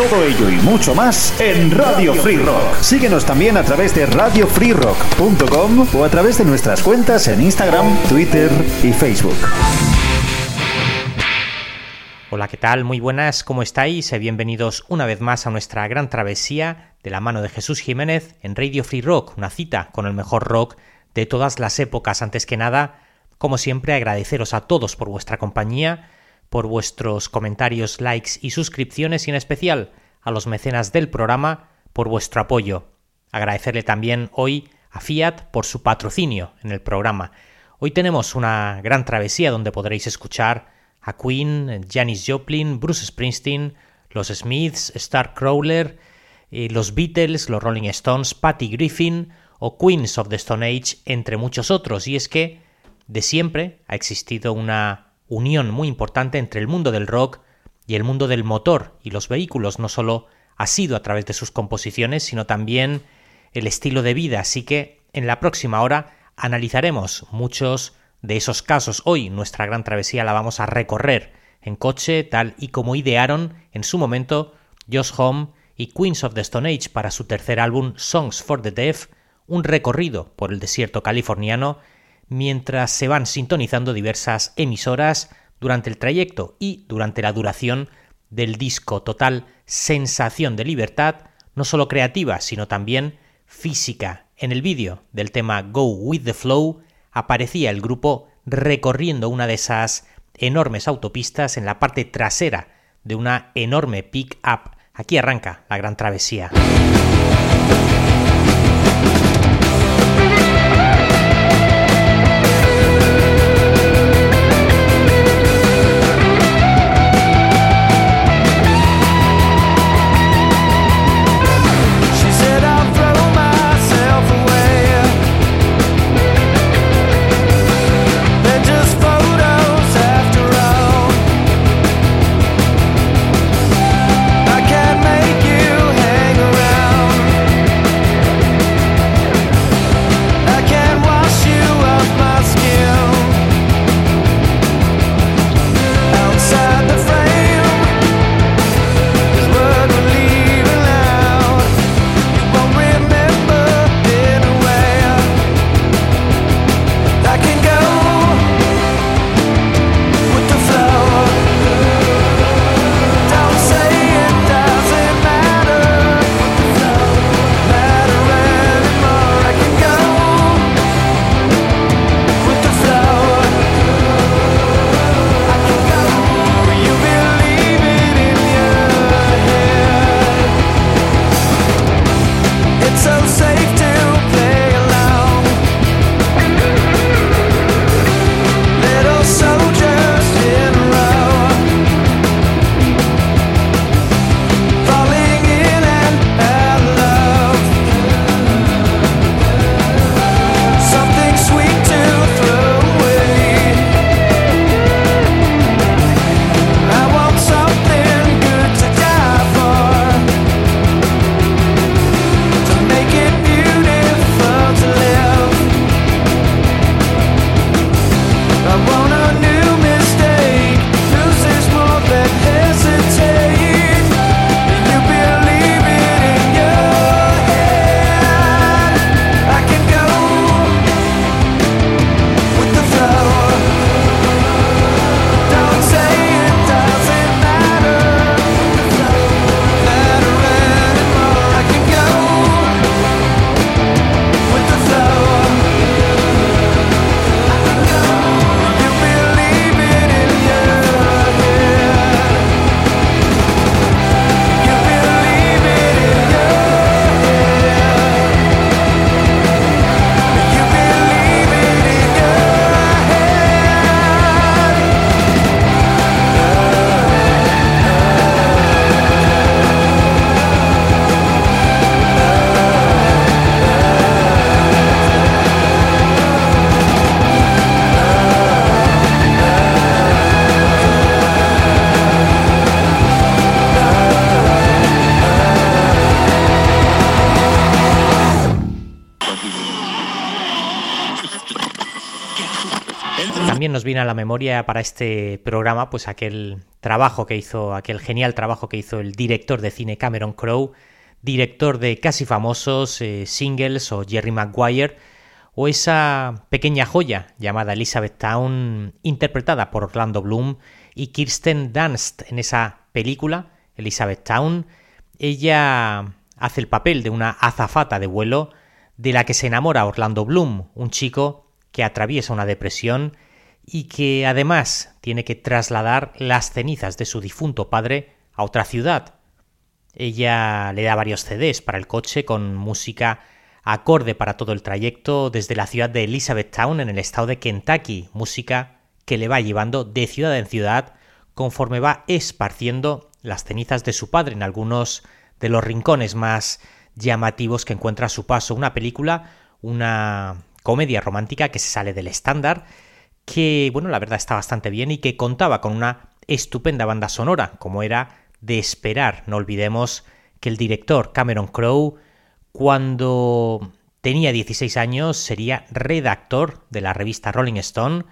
Todo ello y mucho más en Radio Free Rock. Síguenos también a través de radiofreerock.com o a través de nuestras cuentas en Instagram, Twitter y Facebook. Hola, ¿qué tal? Muy buenas, ¿cómo estáis? Bienvenidos una vez más a nuestra gran travesía de la mano de Jesús Jiménez en Radio Free Rock, una cita con el mejor rock de todas las épocas. Antes que nada, como siempre, agradeceros a todos por vuestra compañía, por vuestros comentarios, likes y suscripciones y en especial a los mecenas del programa por vuestro apoyo. Agradecerle también hoy a Fiat por su patrocinio en el programa. Hoy tenemos una gran travesía donde podréis escuchar a Queen, Janis Joplin, Bruce Springsteen, los Smiths, Starcrawler, eh, los Beatles, los Rolling Stones, Patty Griffin o Queens of the Stone Age, entre muchos otros. Y es que de siempre ha existido una unión muy importante entre el mundo del rock y el mundo del motor y los vehículos. No solo ha sido a través de sus composiciones, sino también el estilo de vida. Así que en la próxima hora analizaremos muchos de esos casos. Hoy nuestra gran travesía la vamos a recorrer en coche, tal y como idearon en su momento Josh Home y Queens of the Stone Age para su tercer álbum Songs for the Deaf, un recorrido por el desierto californiano mientras se van sintonizando diversas emisoras durante el trayecto y durante la duración del disco total sensación de libertad, no solo creativa, sino también física. En el vídeo del tema Go With the Flow aparecía el grupo recorriendo una de esas enormes autopistas en la parte trasera de una enorme pick-up. Aquí arranca la gran travesía. También nos viene a la memoria para este programa pues aquel trabajo que hizo, aquel genial trabajo que hizo el director de cine Cameron Crowe, director de Casi Famosos, eh, Singles o Jerry Maguire, o esa pequeña joya llamada Elizabeth Town, interpretada por Orlando Bloom y Kirsten Dunst en esa película, Elizabeth Town. Ella hace el papel de una azafata de vuelo de la que se enamora Orlando Bloom, un chico que atraviesa una depresión y que además tiene que trasladar las cenizas de su difunto padre a otra ciudad. Ella le da varios CDs para el coche con música acorde para todo el trayecto desde la ciudad de Elizabethtown en el estado de Kentucky, música que le va llevando de ciudad en ciudad conforme va esparciendo las cenizas de su padre en algunos de los rincones más llamativos que encuentra a su paso. Una película, una comedia romántica que se sale del estándar, que, bueno, la verdad está bastante bien y que contaba con una estupenda banda sonora, como era de esperar. No olvidemos que el director Cameron Crowe, cuando tenía 16 años, sería redactor de la revista Rolling Stone,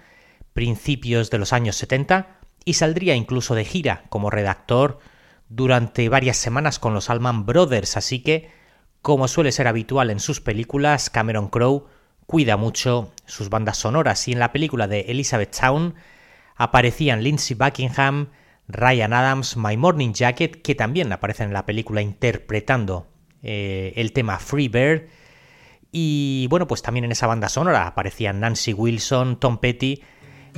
principios de los años 70, y saldría incluso de gira como redactor durante varias semanas con los Allman Brothers, así que, como suele ser habitual en sus películas, Cameron Crowe cuida mucho sus bandas sonoras y en la película de Elizabeth Town aparecían Lindsey Buckingham, Ryan Adams, My Morning Jacket, que también aparecen en la película interpretando eh, el tema Free Bird. Y bueno, pues también en esa banda sonora aparecían Nancy Wilson, Tom Petty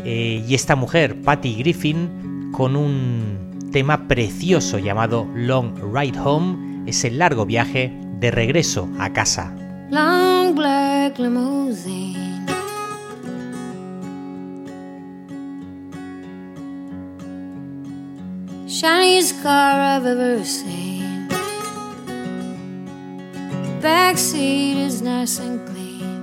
eh, y esta mujer, Patty Griffin, con un tema precioso llamado Long Ride Home, ese largo viaje de regreso a casa. Long black limousine. Shiniest car I've ever seen. Backseat is nice and clean.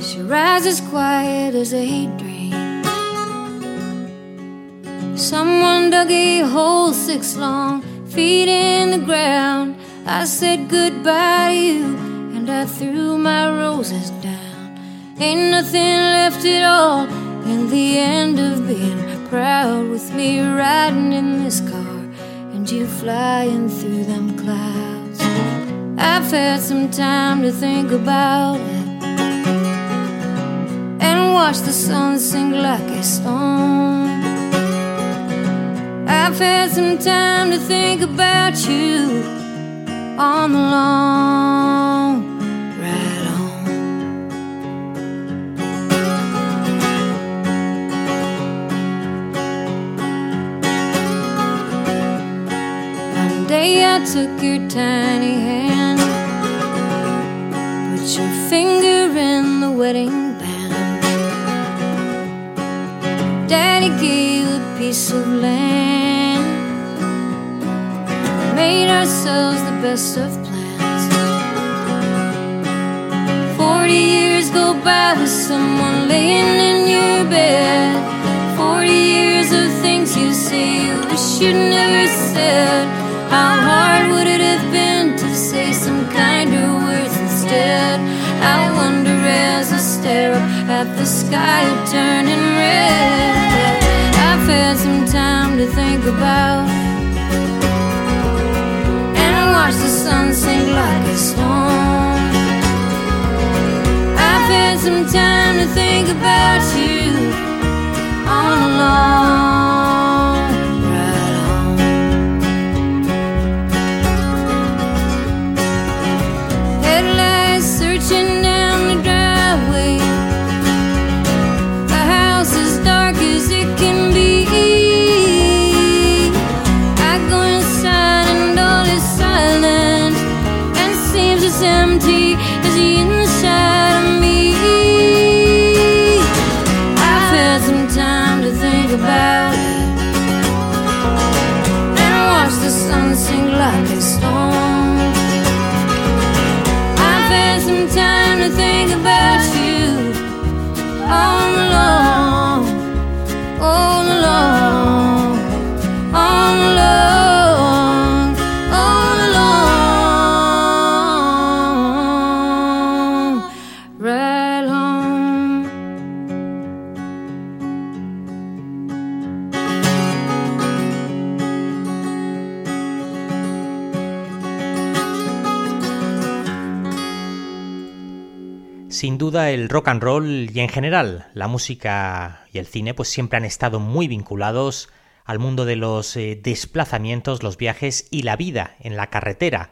She rides as quiet as a dream. Someone dug a hole six long feet in the ground I said goodbye to you and I threw my roses down. Ain't nothing left at all in the end of being proud with me riding in this car and you flying through them clouds. I've had some time to think about it and watch the sun sink like a stone. I've had some time to think about you on the long ride home. One day I took your tiny hand, put your finger in the wedding band. Daddy gave a piece of land made ourselves the best of plans. Forty years go by with someone laying in your bed. Forty years of things you say you wish you never said. How hard would it have been to say some kinder words instead? I wonder as I stare up at the sky turning red. I've had some time to think about watch the sun sink like a stone. I've had some time to think about you all along. Sin duda el rock and roll y en general la música y el cine pues siempre han estado muy vinculados al mundo de los eh, desplazamientos, los viajes y la vida en la carretera.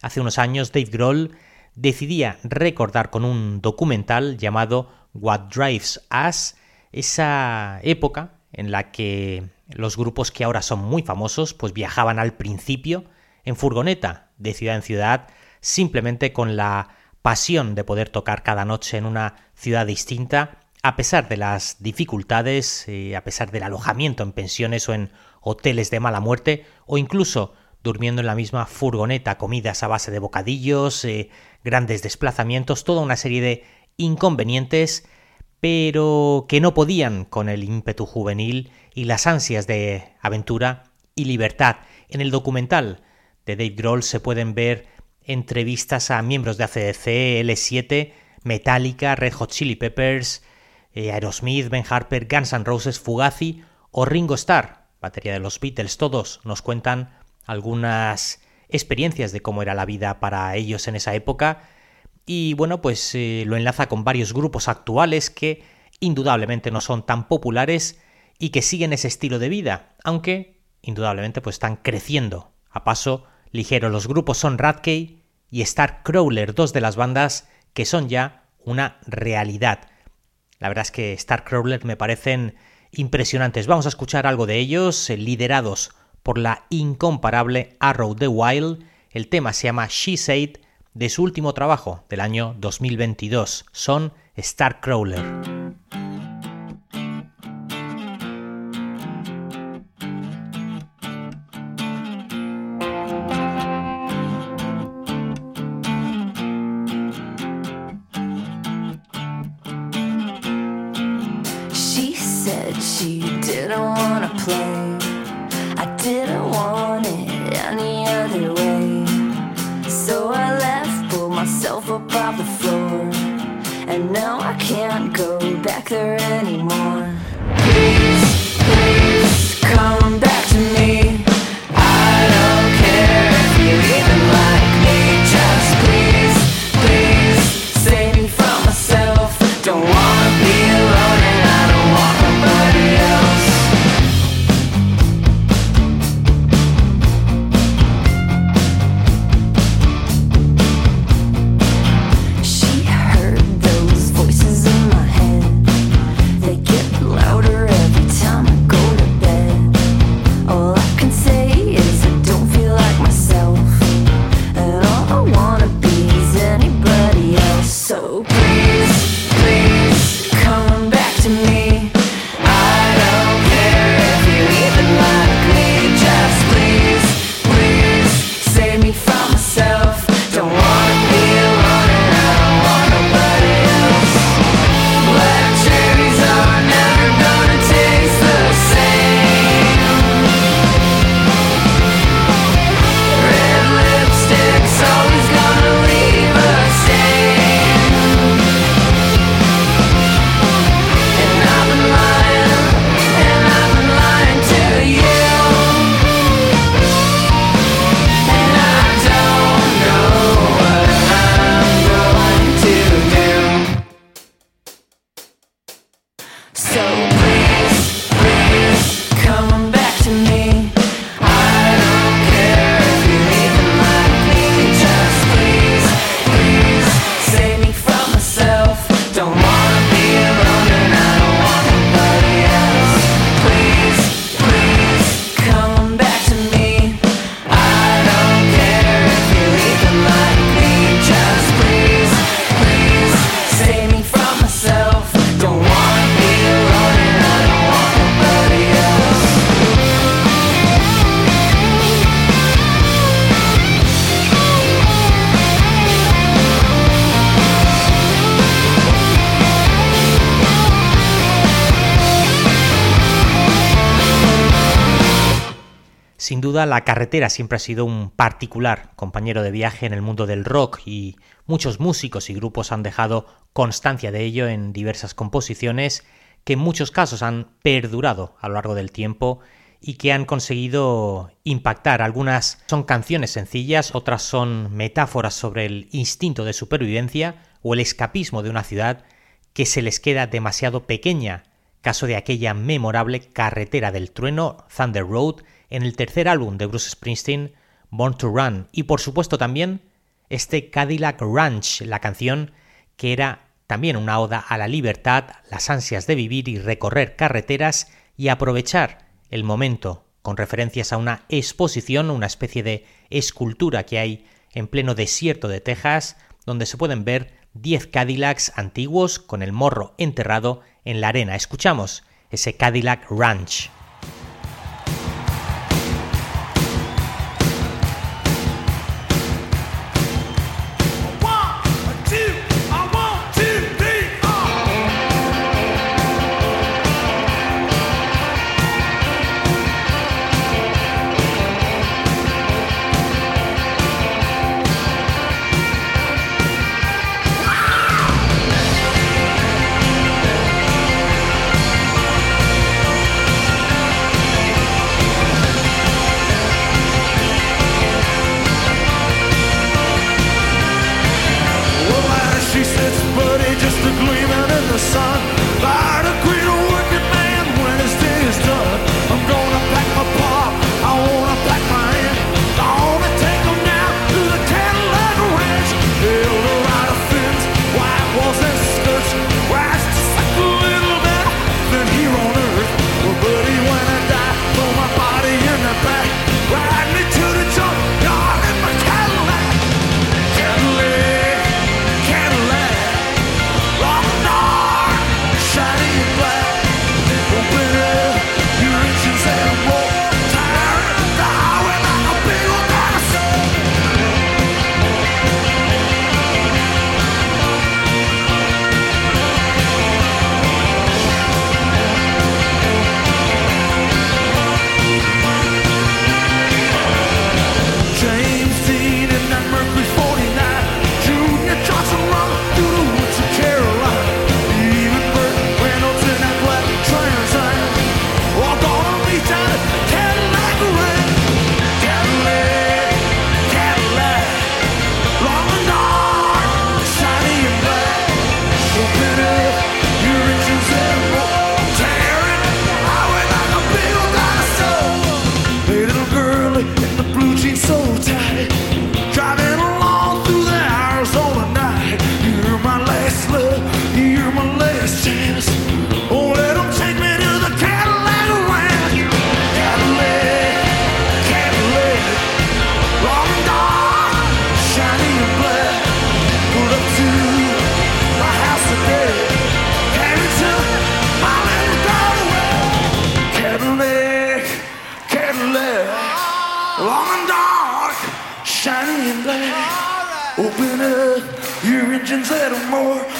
Hace unos años Dave Grohl decidía recordar con un documental llamado What Drives Us esa época en la que los grupos que ahora son muy famosos pues viajaban al principio en furgoneta de ciudad en ciudad simplemente con la pasión de poder tocar cada noche en una ciudad distinta, a pesar de las dificultades, eh, a pesar del alojamiento en pensiones o en hoteles de mala muerte, o incluso durmiendo en la misma furgoneta, comidas a base de bocadillos, eh, grandes desplazamientos, toda una serie de inconvenientes, pero que no podían con el ímpetu juvenil y las ansias de aventura y libertad. En el documental de Dave Grohl se pueden ver entrevistas a miembros de ACDC, L7, Metallica, Red Hot Chili Peppers, eh, Aerosmith, Ben Harper, Guns N' Roses, Fugazi o Ringo Starr, batería de los Beatles, todos nos cuentan algunas experiencias de cómo era la vida para ellos en esa época y bueno, pues eh, lo enlaza con varios grupos actuales que indudablemente no son tan populares y que siguen ese estilo de vida, aunque indudablemente pues están creciendo a paso ligero. Los grupos son Radkey, y Starcrawler, dos de las bandas que son ya una realidad. La verdad es que Starcrawler me parecen impresionantes. Vamos a escuchar algo de ellos, eh, liderados por la incomparable Arrow the Wild. El tema se llama She Said de su último trabajo del año 2022. Son Starcrawler. La carretera siempre ha sido un particular compañero de viaje en el mundo del rock y muchos músicos y grupos han dejado constancia de ello en diversas composiciones que en muchos casos han perdurado a lo largo del tiempo y que han conseguido impactar. Algunas son canciones sencillas, otras son metáforas sobre el instinto de supervivencia, o el escapismo de una ciudad que se les queda demasiado pequeña, caso de aquella memorable carretera del trueno Thunder Road en el tercer álbum de Bruce Springsteen, Born to Run, y por supuesto también este Cadillac Ranch, la canción que era también una oda a la libertad, las ansias de vivir y recorrer carreteras y aprovechar el momento con referencias a una exposición, una especie de escultura que hay en pleno desierto de Texas, donde se pueden ver 10 Cadillacs antiguos con el morro enterrado en la arena. Escuchamos ese Cadillac Ranch. more.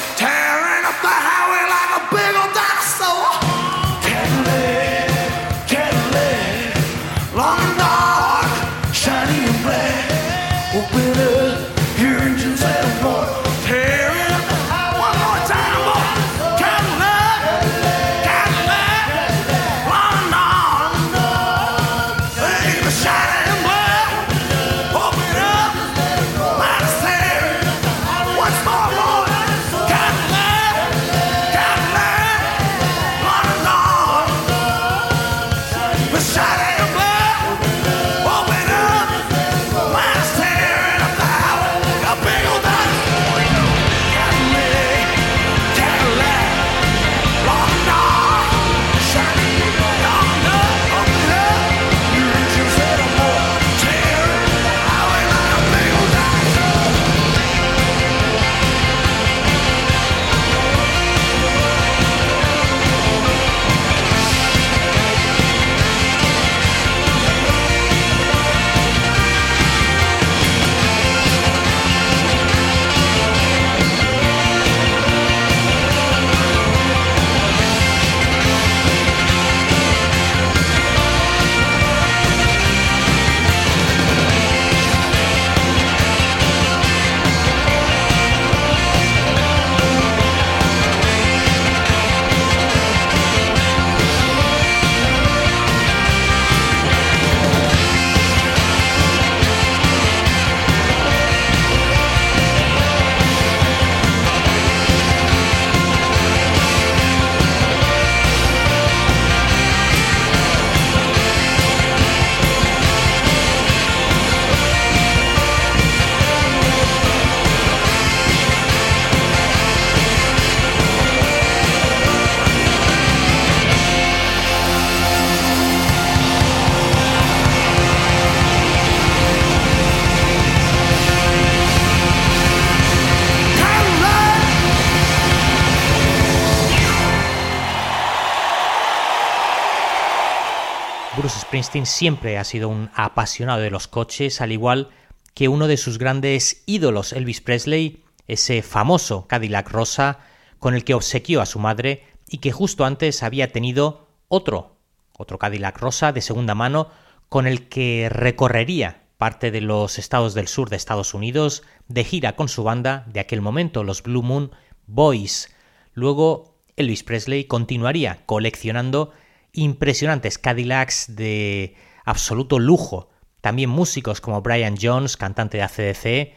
Springsteen siempre ha sido un apasionado de los coches, al igual que uno de sus grandes ídolos, Elvis Presley, ese famoso Cadillac rosa con el que obsequió a su madre y que justo antes había tenido otro, otro Cadillac rosa de segunda mano con el que recorrería parte de los estados del sur de Estados Unidos de gira con su banda de aquel momento, los Blue Moon Boys. Luego Elvis Presley continuaría coleccionando impresionantes Cadillacs de absoluto lujo. También músicos como Brian Jones, cantante de ACDC,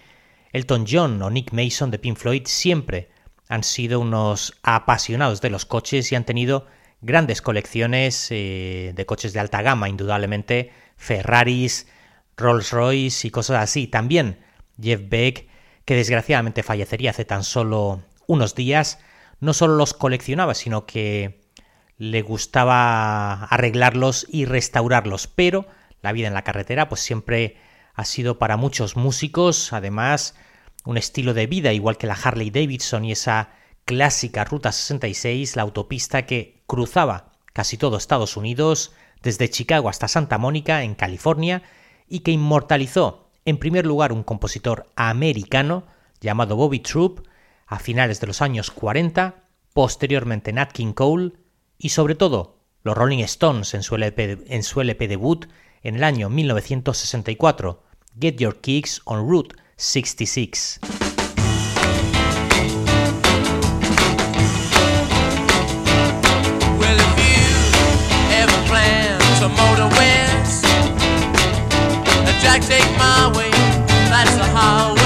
Elton John o Nick Mason de Pink Floyd siempre han sido unos apasionados de los coches y han tenido grandes colecciones eh, de coches de alta gama, indudablemente Ferraris, Rolls Royce y cosas así. También Jeff Beck, que desgraciadamente fallecería hace tan solo unos días, no solo los coleccionaba, sino que le gustaba arreglarlos y restaurarlos, pero la vida en la carretera pues siempre ha sido para muchos músicos, además, un estilo de vida igual que la Harley Davidson y esa clásica Ruta 66, la autopista que cruzaba casi todo Estados Unidos, desde Chicago hasta Santa Mónica, en California, y que inmortalizó en primer lugar un compositor americano llamado Bobby Troop a finales de los años 40, posteriormente Nat King Cole, y sobre todo los Rolling Stones en su LP, debut en el año 1964, Get Your Kicks on Route 66. Well, if you ever plan to motor west, Jack, take my way. That's the highway,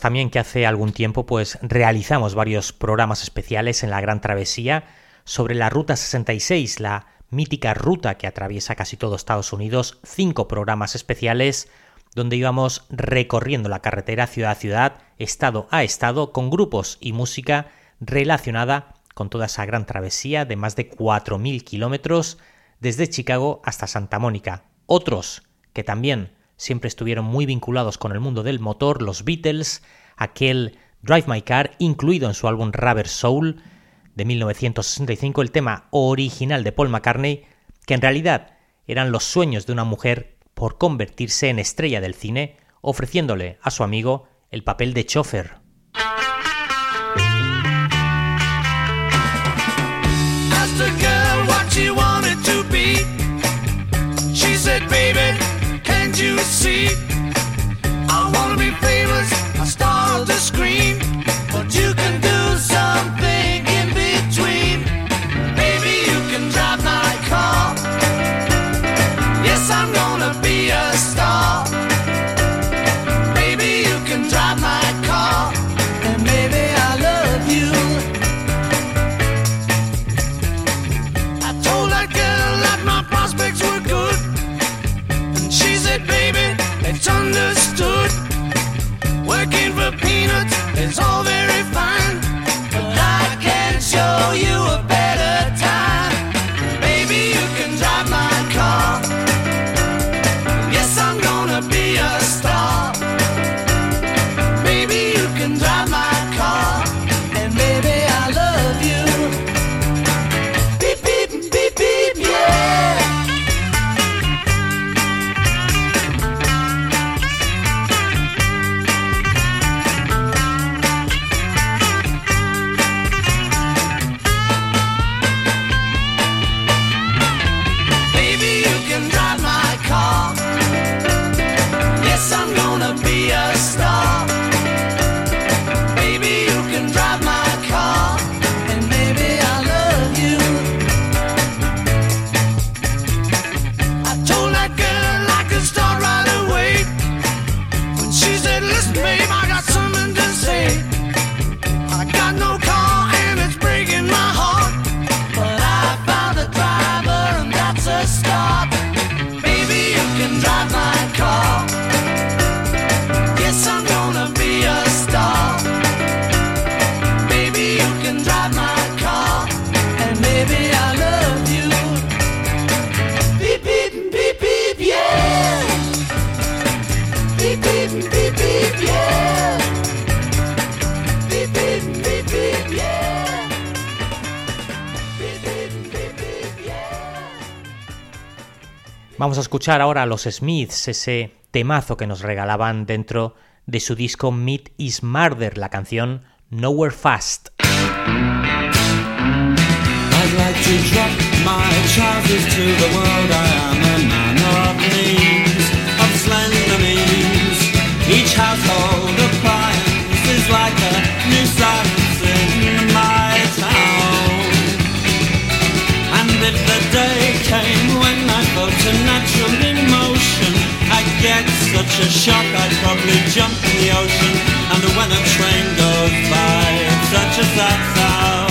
También que hace algún tiempo pues realizamos varios programas especiales en la Gran Travesía sobre la Ruta 66, la mítica ruta que atraviesa casi todo Estados Unidos, cinco programas especiales donde íbamos recorriendo la carretera ciudad a ciudad, estado a estado, con grupos y música relacionada con toda esa gran travesía de más de 4.000 kilómetros desde Chicago hasta Santa Mónica. Otros que también siempre estuvieron muy vinculados con el mundo del motor, los Beatles, aquel Drive My Car, incluido en su álbum Rubber Soul de 1965, el tema original de Paul McCartney, que en realidad eran los sueños de una mujer por convertirse en estrella del cine, ofreciéndole a su amigo el papel de chofer. See? I wanna be famous, a star of the Vamos a escuchar ahora a los Smiths, ese temazo que nos regalaban dentro de su disco Meat is Murder, la canción Nowhere Fast. Such a shock I'd probably jump in the ocean. And when a train goes by, it's such a sad sound.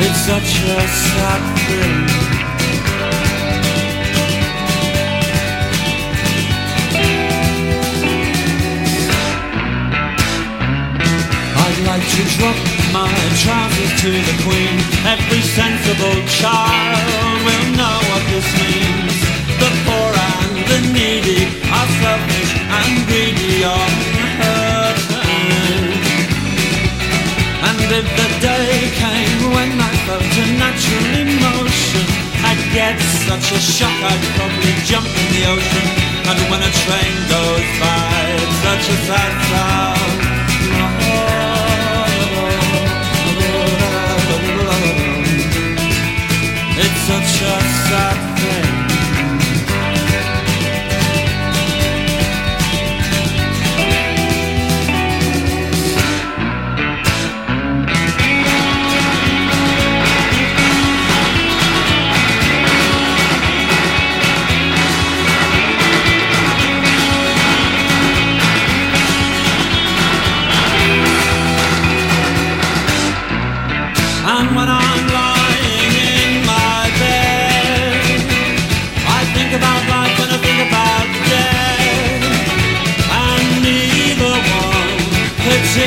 It's such a sad thing. I'd like to drop my trousers to the queen. Every sensible child will know what this means. The poor and the needy are selfish and greedy on turn. And if the day came when I felt a natural emotion, I'd get such a shock I'd probably jump in the ocean. And when a train goes by, it's such a sad sound. Such a sad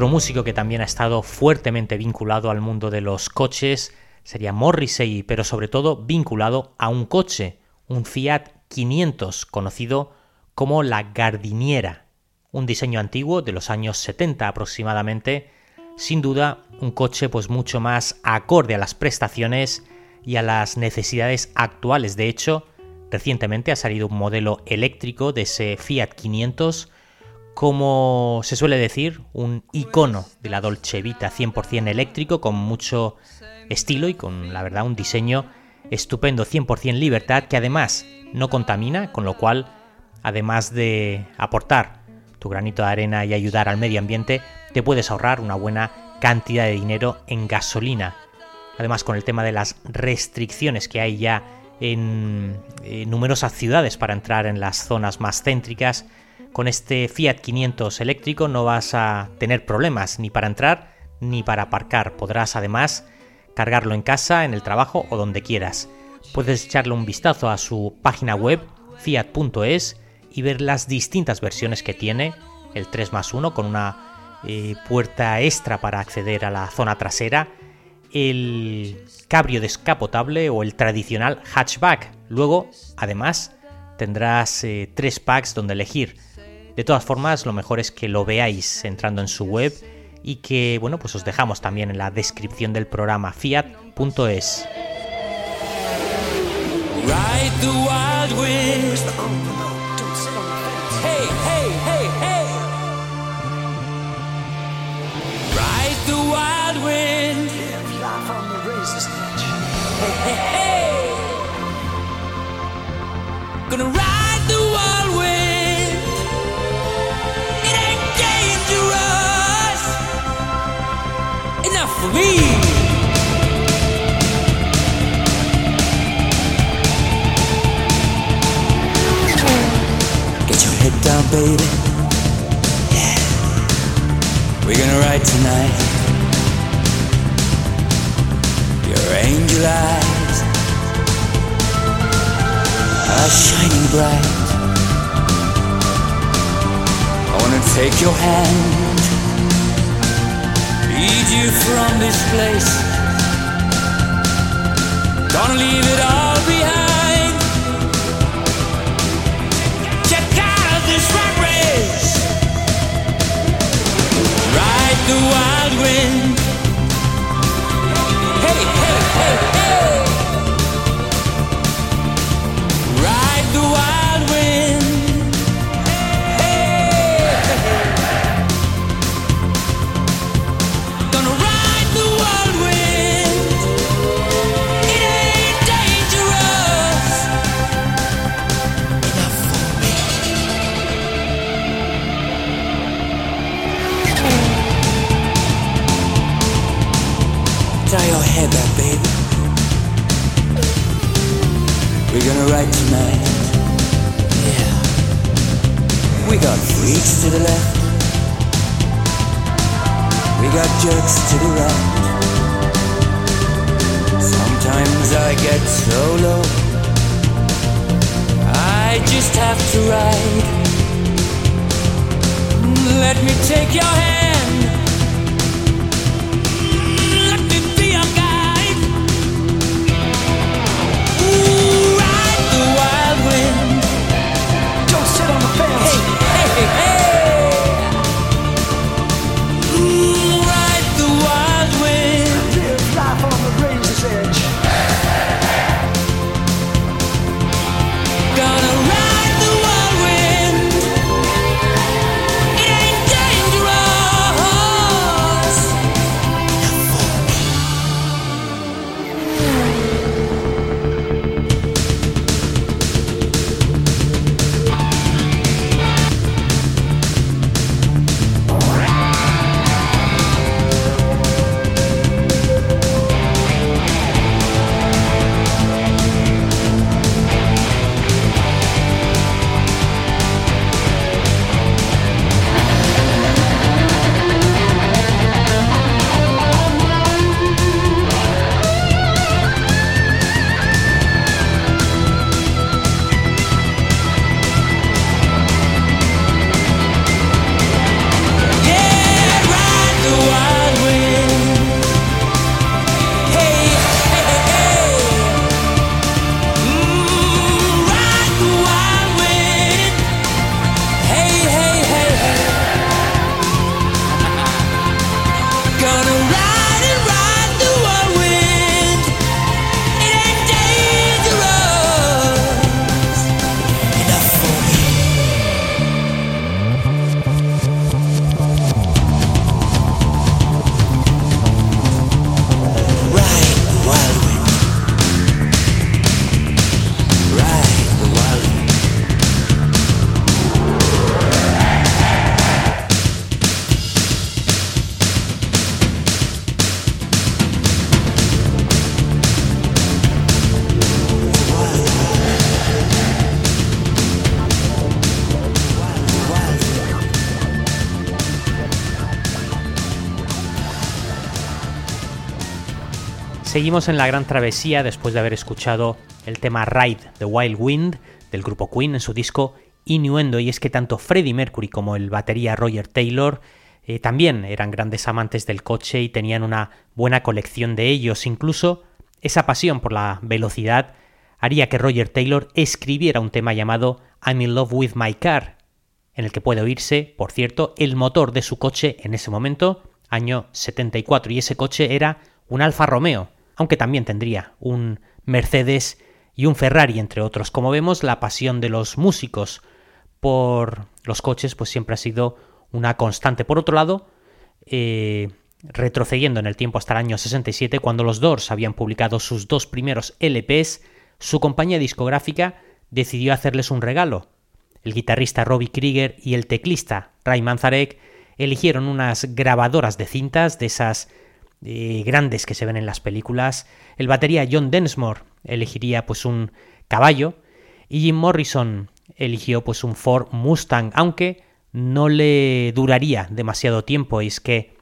Otro músico que también ha estado fuertemente vinculado al mundo de los coches sería Morrissey, pero sobre todo vinculado a un coche, un Fiat 500, conocido como la Gardiniera, un diseño antiguo de los años 70 aproximadamente, sin duda un coche pues mucho más acorde a las prestaciones y a las necesidades actuales. De hecho, recientemente ha salido un modelo eléctrico de ese Fiat 500 como se suele decir, un icono de la Dolce Vita 100% eléctrico con mucho estilo y con la verdad un diseño estupendo 100% libertad que además no contamina, con lo cual además de aportar tu granito de arena y ayudar al medio ambiente, te puedes ahorrar una buena cantidad de dinero en gasolina. Además con el tema de las restricciones que hay ya en, en numerosas ciudades para entrar en las zonas más céntricas, con este Fiat 500 eléctrico no vas a tener problemas ni para entrar ni para aparcar. Podrás además cargarlo en casa, en el trabajo o donde quieras. Puedes echarle un vistazo a su página web fiat.es y ver las distintas versiones que tiene, el 3 más 1 con una eh, puerta extra para acceder a la zona trasera, el cabrio descapotable o el tradicional hatchback. Luego, además, tendrás eh, tres packs donde elegir. De todas formas, lo mejor es que lo veáis entrando en su web y que, bueno, pues os dejamos también en la descripción del programa fiat.es. Gonna ride your head down, baby. Yeah. We're gonna ride tonight. Your angel eyes are shining bright. I wanna take your hand, lead you from this place. Gonna leave it all behind. Check out this rat race. Ride the wild wind. Hey, hey, hey, hey. Ride the wild wind. Gonna ride tonight. Yeah. We got freaks to the left. We got jerks to the right. Sometimes I get so low. I just have to ride. Let me take your hand. Seguimos en la gran travesía después de haber escuchado el tema Ride the Wild Wind del grupo Queen en su disco Innuendo. Y es que tanto Freddie Mercury como el batería Roger Taylor eh, también eran grandes amantes del coche y tenían una buena colección de ellos, incluso esa pasión por la velocidad haría que Roger Taylor escribiera un tema llamado I'm in love with my car, en el que puede oírse, por cierto, el motor de su coche en ese momento, año 74, y ese coche era un Alfa Romeo, aunque también tendría un Mercedes y un Ferrari, entre otros. Como vemos, la pasión de los músicos por los coches pues siempre ha sido una constante. Por otro lado, eh, retrocediendo en el tiempo hasta el año 67, cuando los Doors habían publicado sus dos primeros LPs, su compañía discográfica decidió hacerles un regalo. El guitarrista Robbie Krieger y el teclista Ray Manzarek eligieron unas grabadoras de cintas de esas grandes que se ven en las películas. El batería John Densmore elegiría pues un caballo y Jim Morrison eligió pues un Ford Mustang, aunque no le duraría demasiado tiempo. Y es que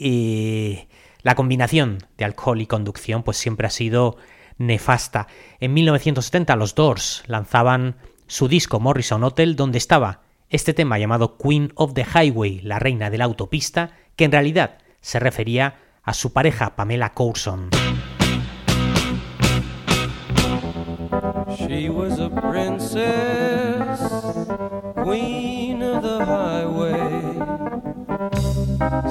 eh, la combinación de alcohol y conducción pues siempre ha sido nefasta. En 1970 los Doors lanzaban su disco Morrison Hotel donde estaba este tema llamado Queen of the Highway, la reina de la autopista, que en realidad se refería a su pareja Pamela Coulson. She was a princess, queen of the highway.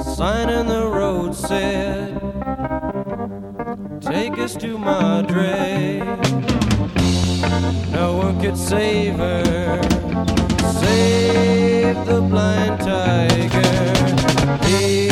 Sign in the road said, Take us to Madre. No one could save her, save the blind tiger. He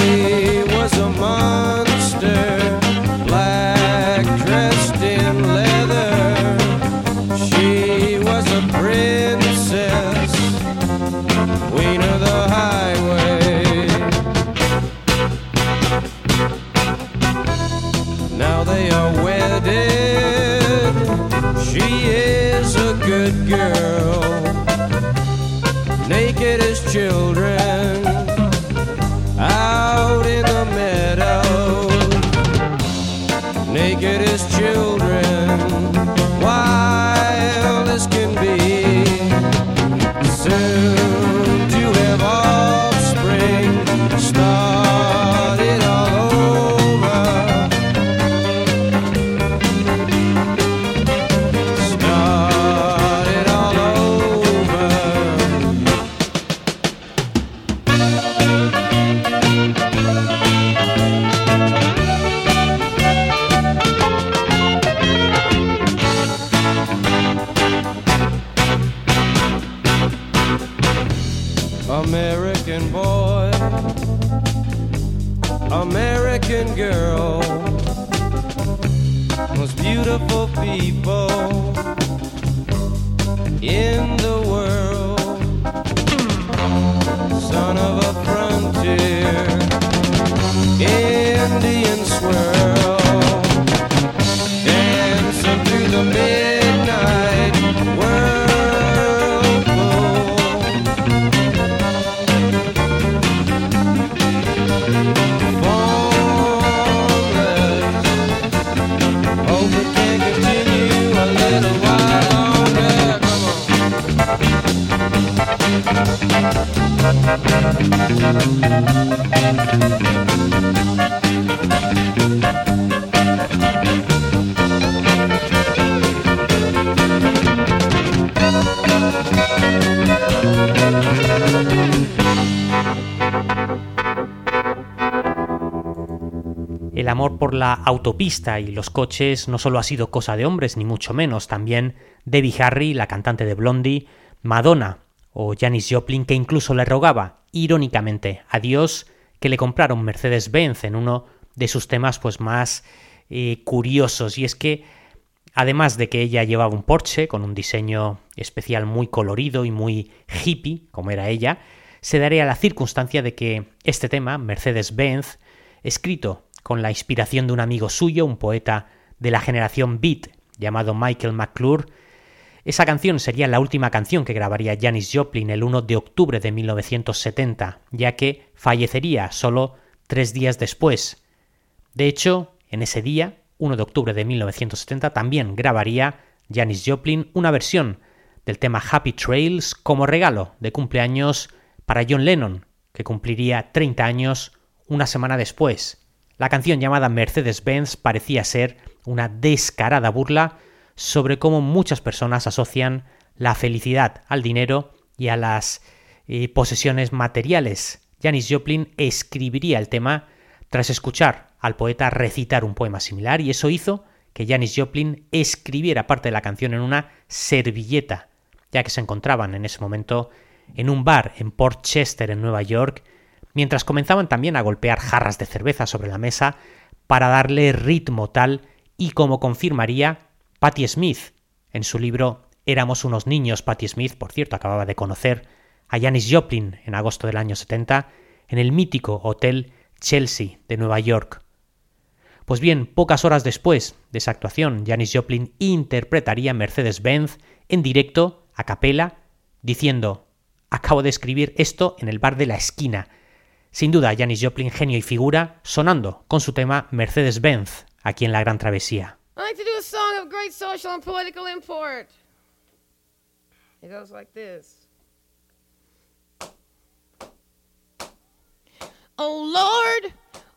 amor por la autopista y los coches no solo ha sido cosa de hombres, ni mucho menos, también Debbie Harry, la cantante de Blondie, Madonna o Janis Joplin, que incluso le rogaba, irónicamente, a Dios que le comprara un Mercedes-Benz en uno de sus temas pues más eh, curiosos. Y es que, además de que ella llevaba un Porsche con un diseño especial muy colorido y muy hippie, como era ella, se daría la circunstancia de que este tema, Mercedes-Benz, escrito con la inspiración de un amigo suyo, un poeta de la generación Beat llamado Michael McClure. Esa canción sería la última canción que grabaría Janis Joplin el 1 de octubre de 1970, ya que fallecería solo tres días después. De hecho, en ese día, 1 de octubre de 1970, también grabaría Janis Joplin una versión del tema Happy Trails como regalo de cumpleaños para John Lennon, que cumpliría 30 años una semana después. La canción llamada Mercedes-Benz parecía ser una descarada burla sobre cómo muchas personas asocian la felicidad al dinero y a las eh, posesiones materiales. Janis Joplin escribiría el tema tras escuchar al poeta recitar un poema similar y eso hizo que Janis Joplin escribiera parte de la canción en una servilleta, ya que se encontraban en ese momento en un bar en Port Chester, en Nueva York, mientras comenzaban también a golpear jarras de cerveza sobre la mesa para darle ritmo tal y como confirmaría Patti Smith en su libro Éramos unos niños. Patti Smith, por cierto, acababa de conocer a Janis Joplin en agosto del año 70 en el mítico hotel Chelsea de Nueva York. Pues bien, pocas horas después de esa actuación, Janis Joplin interpretaría Mercedes-Benz en directo, a capela, diciendo: Acabo de escribir esto en el bar de la esquina. Sin duda, Janis Joplin, genio y figura, sonando con su tema Mercedes-Benz, aquí en la Gran Travesía.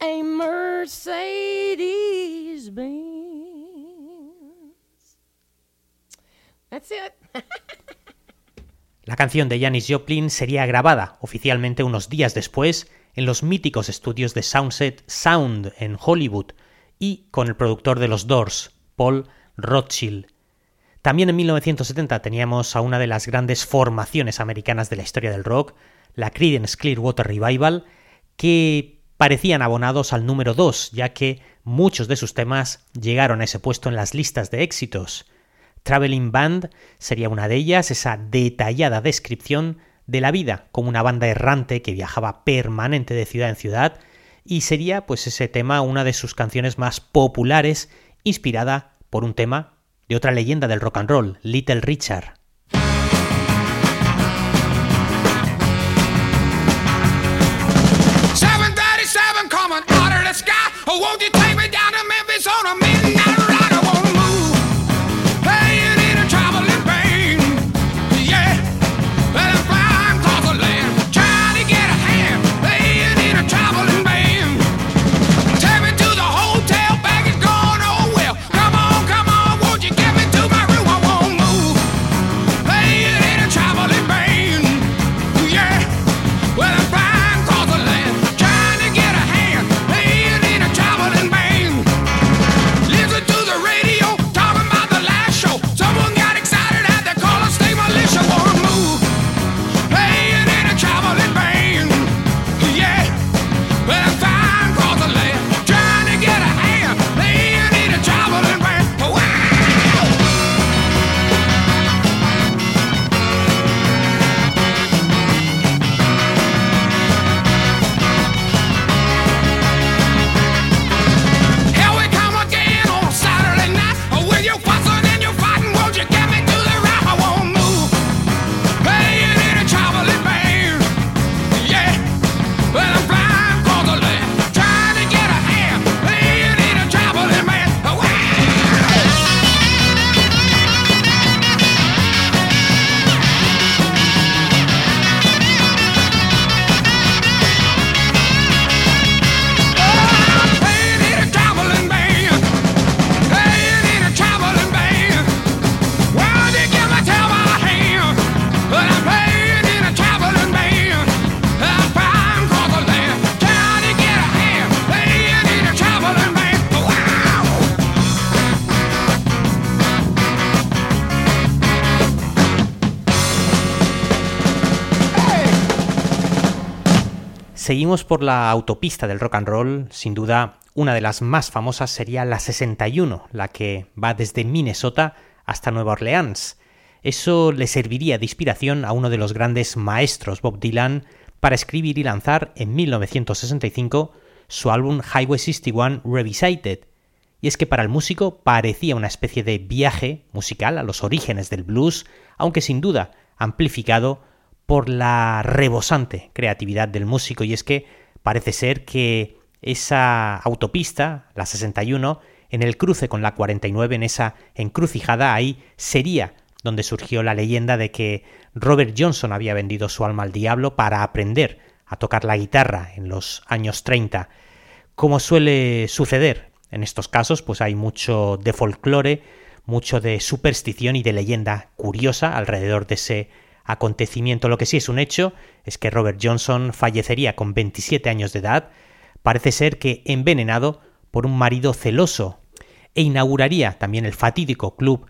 a Mercedes. La canción de Janis Joplin sería grabada oficialmente unos días después en los míticos estudios de Soundset Sound en Hollywood y con el productor de los Doors, Paul Rothschild. También en 1970 teníamos a una de las grandes formaciones americanas de la historia del rock, la Creedence Clearwater Revival, que parecían abonados al número 2, ya que muchos de sus temas llegaron a ese puesto en las listas de éxitos. Traveling Band sería una de ellas, esa detallada descripción de la vida como una banda errante que viajaba permanente de ciudad en ciudad y sería pues ese tema una de sus canciones más populares inspirada por un tema de otra leyenda del rock and roll, Little Richard. Oh, won't you take me down to Memphis on a Seguimos por la autopista del rock and roll, sin duda una de las más famosas sería la 61, la que va desde Minnesota hasta Nueva Orleans. Eso le serviría de inspiración a uno de los grandes maestros Bob Dylan para escribir y lanzar en 1965 su álbum Highway 61 Revisited. Y es que para el músico parecía una especie de viaje musical a los orígenes del blues, aunque sin duda amplificado por la rebosante creatividad del músico. Y es que parece ser que esa autopista, la 61, en el cruce con la 49, en esa encrucijada, ahí sería donde surgió la leyenda de que Robert Johnson había vendido su alma al diablo para aprender a tocar la guitarra en los años 30. Como suele suceder en estos casos, pues hay mucho de folclore, mucho de superstición y de leyenda curiosa alrededor de ese acontecimiento. Lo que sí es un hecho es que Robert Johnson fallecería con 27 años de edad, parece ser que envenenado por un marido celoso, e inauguraría también el fatídico club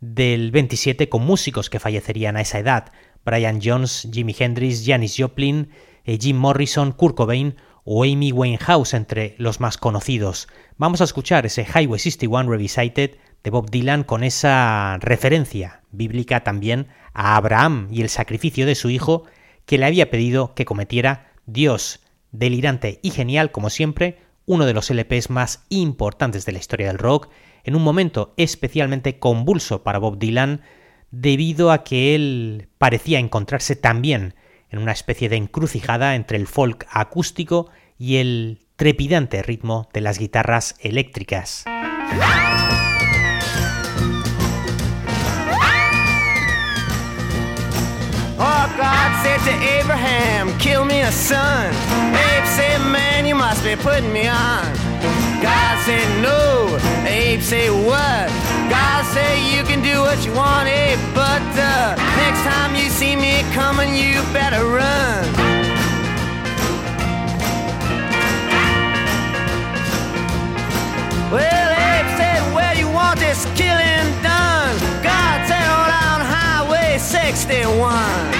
del 27 con músicos que fallecerían a esa edad, Brian Jones, Jimi Hendrix, Janis Joplin, eh, Jim Morrison, Kurt Cobain o Amy Winehouse entre los más conocidos. Vamos a escuchar ese Highway 61 Revisited de Bob Dylan con esa referencia bíblica también a Abraham y el sacrificio de su hijo que le había pedido que cometiera Dios, delirante y genial como siempre, uno de los LPs más importantes de la historia del rock, en un momento especialmente convulso para Bob Dylan, debido a que él parecía encontrarse también en una especie de encrucijada entre el folk acústico y el trepidante ritmo de las guitarras eléctricas. To Abraham, kill me a son. Abe said, man, you must be putting me on. God said, no. Abe said, what? God said, you can do what you want, Abe, but uh, next time you see me coming, you better run. Well, Abe said, where you want this killing done? God said, on Highway 61.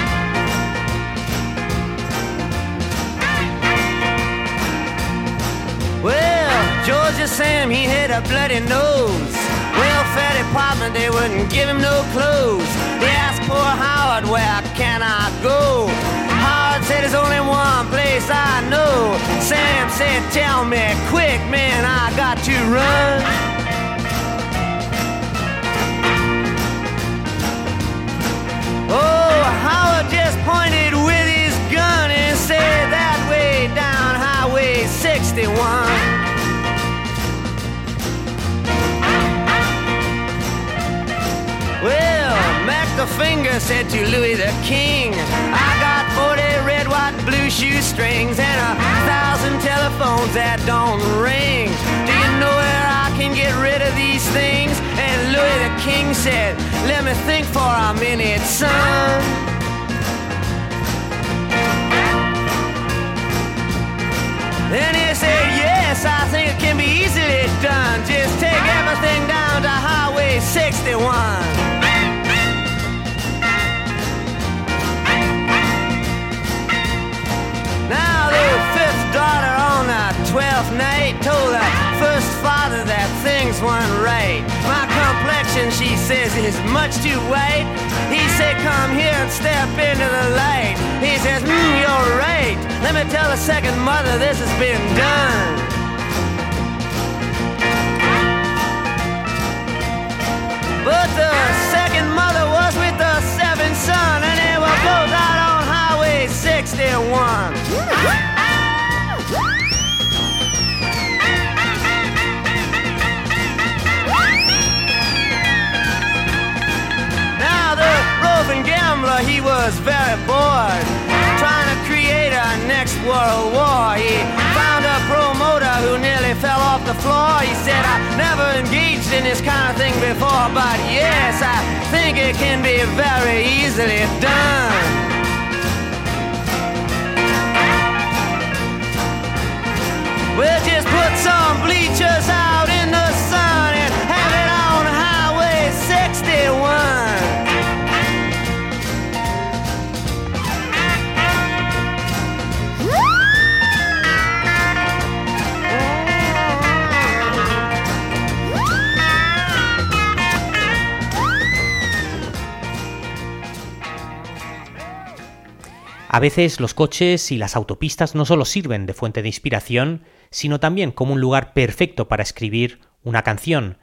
Well, Georgia Sam, he had a bloody nose. Welfare department, they wouldn't give him no clothes. They asked poor Howard, where can I go? Howard said, there's only one place I know. Sam said, tell me quick, man, I got to run. Oh, Howard just pointed 61. Well, Mac the Finger said to Louis the King, I got 40 red, white, blue shoestrings and a thousand telephones that don't ring. Do you know where I can get rid of these things? And Louis the King said, Let me think for a minute, son. Then he said, Yes, I think it can be easily done. Just take everything down to Highway 61. Now the fifth daughter on the twelfth night told her first father that things weren't right. My complexion, she says, is much too white. He said, come here and step into the light. He says, mm, you're right. Let me tell the second mother this has been done. But the second mother was with the seventh son, and they were both out on Highway 61. Gambler, he was very bored, trying to create a next world war. He found a promoter who nearly fell off the floor. He said, I never engaged in this kind of thing before, but yes, I think it can be very easily done. We'll just put some bleachers out A veces los coches y las autopistas no solo sirven de fuente de inspiración, sino también como un lugar perfecto para escribir una canción.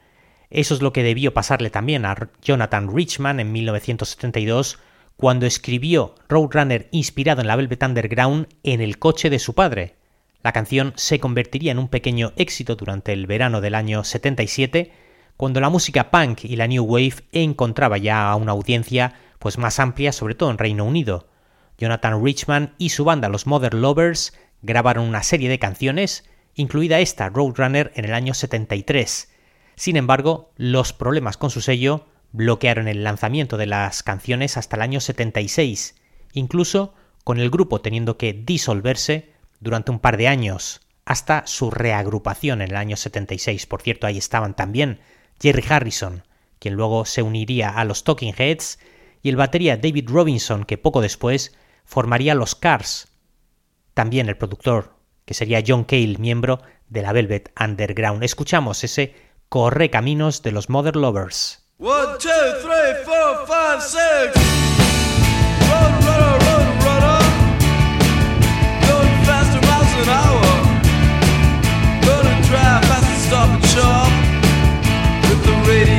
Eso es lo que debió pasarle también a Jonathan Richman en 1972 cuando escribió Roadrunner inspirado en la Velvet Underground en el coche de su padre. La canción se convertiría en un pequeño éxito durante el verano del año 77, cuando la música punk y la new wave encontraba ya a una audiencia pues más amplia, sobre todo en Reino Unido. Jonathan Richman y su banda Los Mother Lovers grabaron una serie de canciones, incluida esta Roadrunner en el año 73. Sin embargo, los problemas con su sello bloquearon el lanzamiento de las canciones hasta el año 76, incluso con el grupo teniendo que disolverse durante un par de años, hasta su reagrupación en el año 76. Por cierto, ahí estaban también Jerry Harrison, quien luego se uniría a los Talking Heads, y el batería David Robinson, que poco después formaría los Cars. También el productor, que sería John Cale, miembro de la Velvet Underground. Escuchamos ese Corre Caminos de los Mother Lovers. One, two, three, four, five, six. Run, run, run, run, run. Going faster miles an hour. Gonna drive fast and stop and shop. With the radio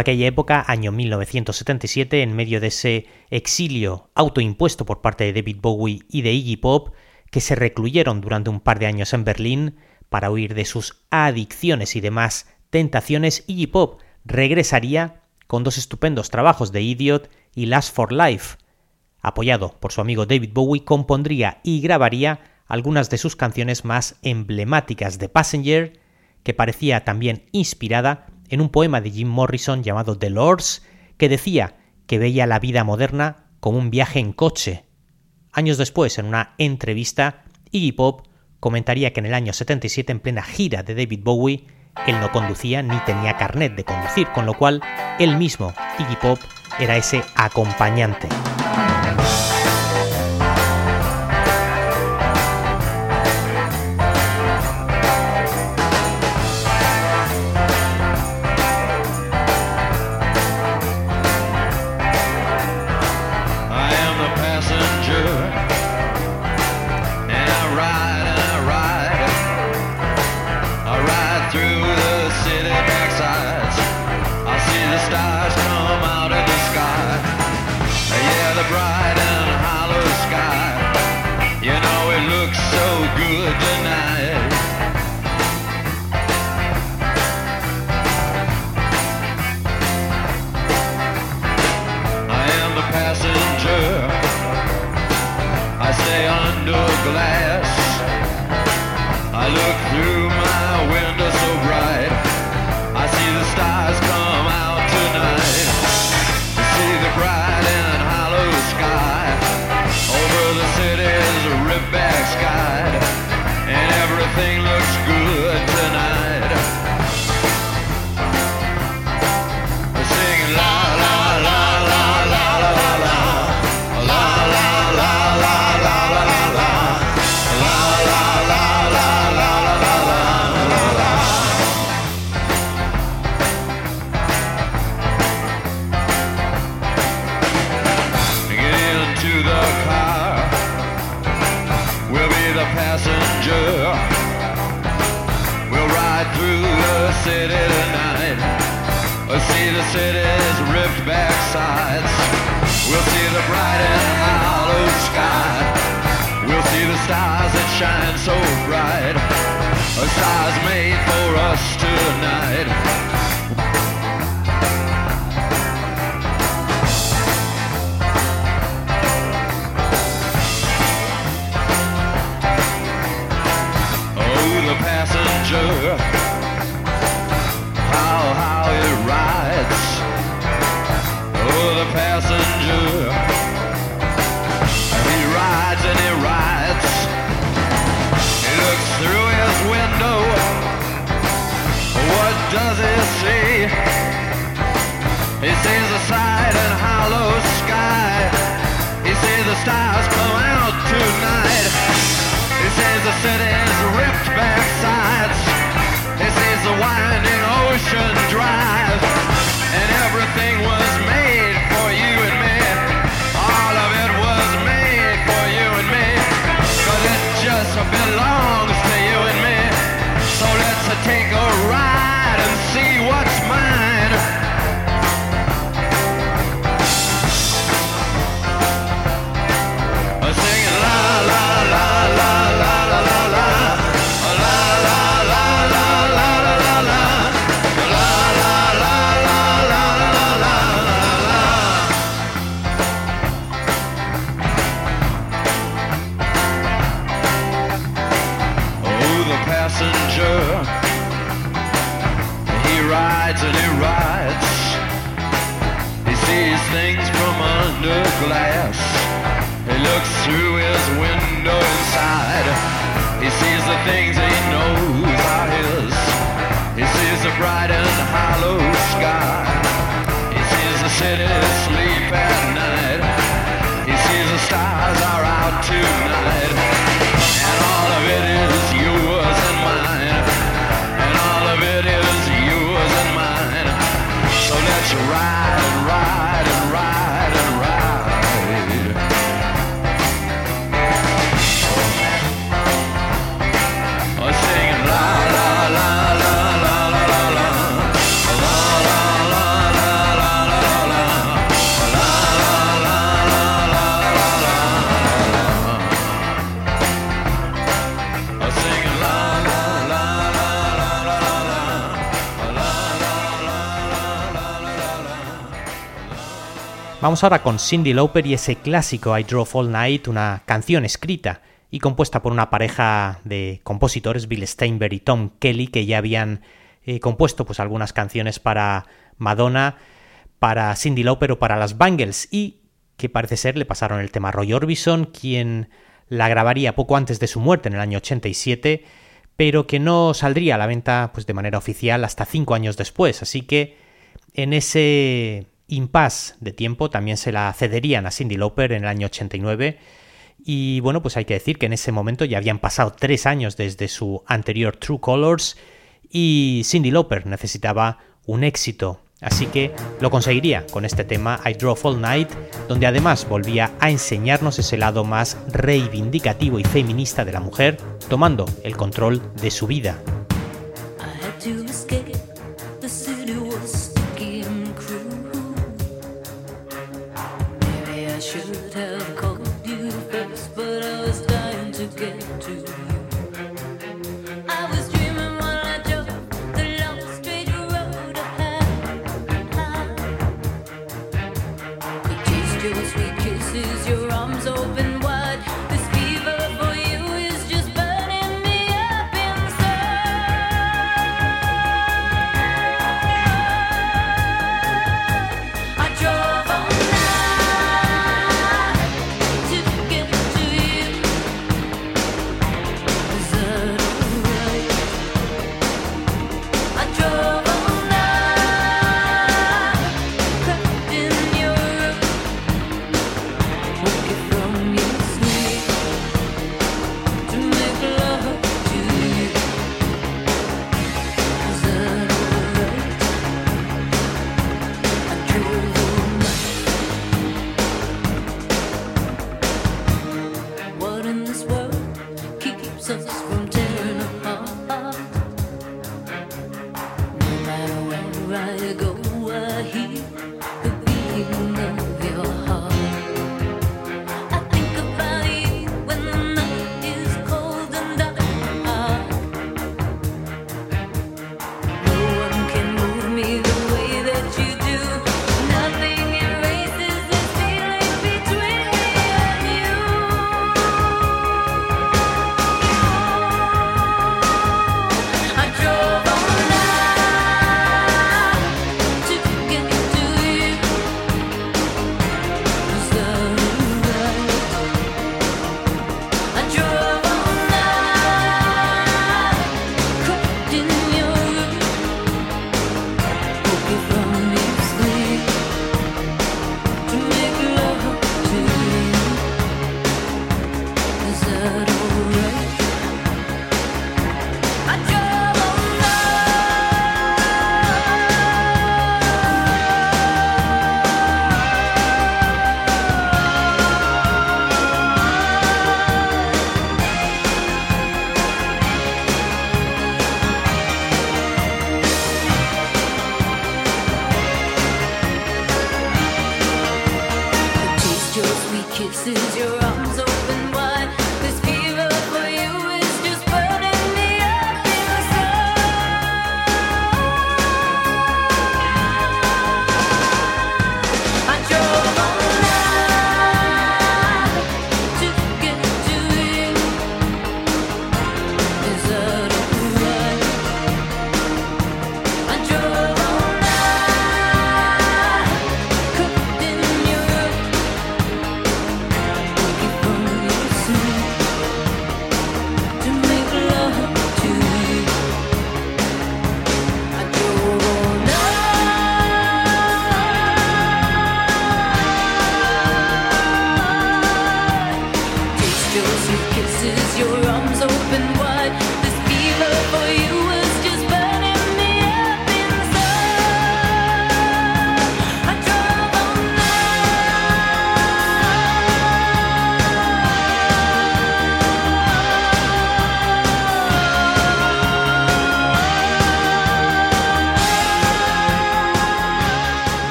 aquella época, año 1977, en medio de ese exilio autoimpuesto por parte de David Bowie y de Iggy Pop, que se recluyeron durante un par de años en Berlín para huir de sus adicciones y demás tentaciones, Iggy Pop regresaría con dos estupendos trabajos de Idiot y Last for Life. Apoyado por su amigo David Bowie, compondría y grabaría algunas de sus canciones más emblemáticas de Passenger, que parecía también inspirada en un poema de Jim Morrison llamado The Lords, que decía que veía la vida moderna como un viaje en coche. Años después, en una entrevista, Iggy Pop comentaría que en el año 77, en plena gira de David Bowie, él no conducía ni tenía carnet de conducir, con lo cual él mismo, Iggy Pop, era ese acompañante. Vamos ahora con Cindy Lauper y ese clásico I Drove All Night, una canción escrita y compuesta por una pareja de compositores, Bill Steinberg y Tom Kelly, que ya habían eh, compuesto pues, algunas canciones para Madonna, para Cindy Lauper o para las Bangles, y que parece ser le pasaron el tema a Roy Orbison, quien la grabaría poco antes de su muerte en el año 87, pero que no saldría a la venta pues, de manera oficial hasta cinco años después. Así que en ese impasse de tiempo también se la cederían a Cindy Lauper en el año 89. Y bueno, pues hay que decir que en ese momento ya habían pasado tres años desde su anterior True Colors y Cindy Lauper necesitaba un éxito. Así que lo conseguiría con este tema I Drove All Night, donde además volvía a enseñarnos ese lado más reivindicativo y feminista de la mujer, tomando el control de su vida.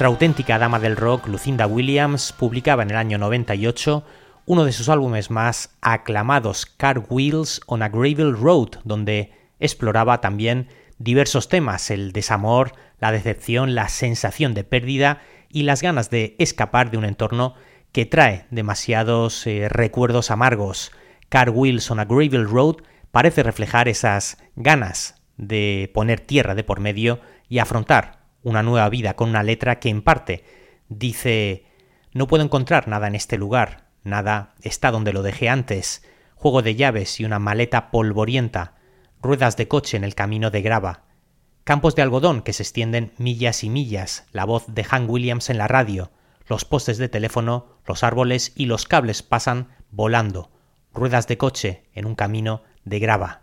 Otra auténtica dama del rock, Lucinda Williams, publicaba en el año 98 uno de sus álbumes más aclamados, Car Wheels on a Gravel Road, donde exploraba también diversos temas, el desamor, la decepción, la sensación de pérdida y las ganas de escapar de un entorno que trae demasiados eh, recuerdos amargos. Car Wheels on a Gravel Road parece reflejar esas ganas de poner tierra de por medio y afrontar una nueva vida con una letra que en parte dice no puedo encontrar nada en este lugar, nada está donde lo dejé antes, juego de llaves y una maleta polvorienta, ruedas de coche en el camino de grava, campos de algodón que se extienden millas y millas, la voz de Hank Williams en la radio, los postes de teléfono, los árboles y los cables pasan volando, ruedas de coche en un camino de grava.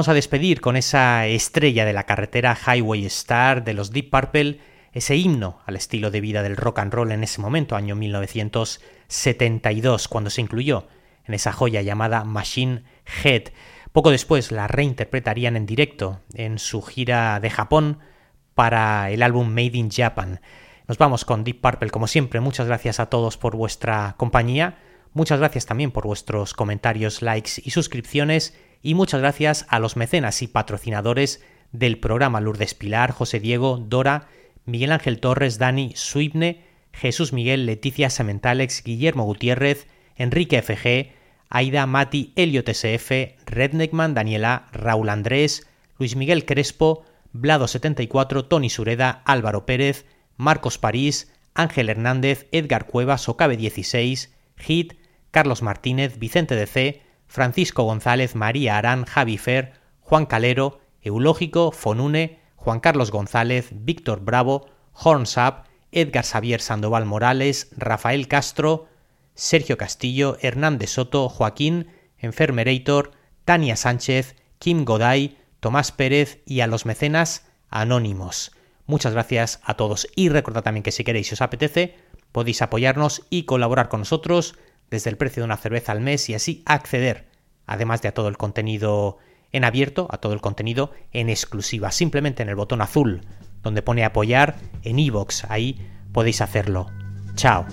Vamos a despedir con esa estrella de la carretera Highway Star de los Deep Purple, ese himno al estilo de vida del rock and roll en ese momento, año 1972, cuando se incluyó en esa joya llamada Machine Head. Poco después la reinterpretarían en directo en su gira de Japón para el álbum Made in Japan. Nos vamos con Deep Purple como siempre. Muchas gracias a todos por vuestra compañía. Muchas gracias también por vuestros comentarios, likes y suscripciones y muchas gracias a los mecenas y patrocinadores del programa Lourdes Pilar, José Diego, Dora, Miguel Ángel Torres, Dani, Suibne, Jesús Miguel, Leticia Sementalex, Guillermo Gutiérrez, Enrique FG, Aida, Mati, Elio TSF, Redneckman, Daniela, Raúl Andrés, Luis Miguel Crespo, Blado74, Tony Sureda, Álvaro Pérez, Marcos París, Ángel Hernández, Edgar Cuevas, Ocabe 16, Hit, Carlos Martínez, Vicente de C, Francisco González, María Arán, Javi Fer, Juan Calero, Eulógico, Fonune, Juan Carlos González, Víctor Bravo, Hornsap, Edgar Xavier Sandoval Morales, Rafael Castro, Sergio Castillo, Hernández Soto, Joaquín, Enfermerator, Tania Sánchez, Kim Goday, Tomás Pérez y a los mecenas anónimos. Muchas gracias a todos y recordad también que si queréis si os apetece podéis apoyarnos y colaborar con nosotros desde el precio de una cerveza al mes y así acceder, además de a todo el contenido en abierto, a todo el contenido en exclusiva, simplemente en el botón azul donde pone apoyar en iVoox, ahí podéis hacerlo. Chao.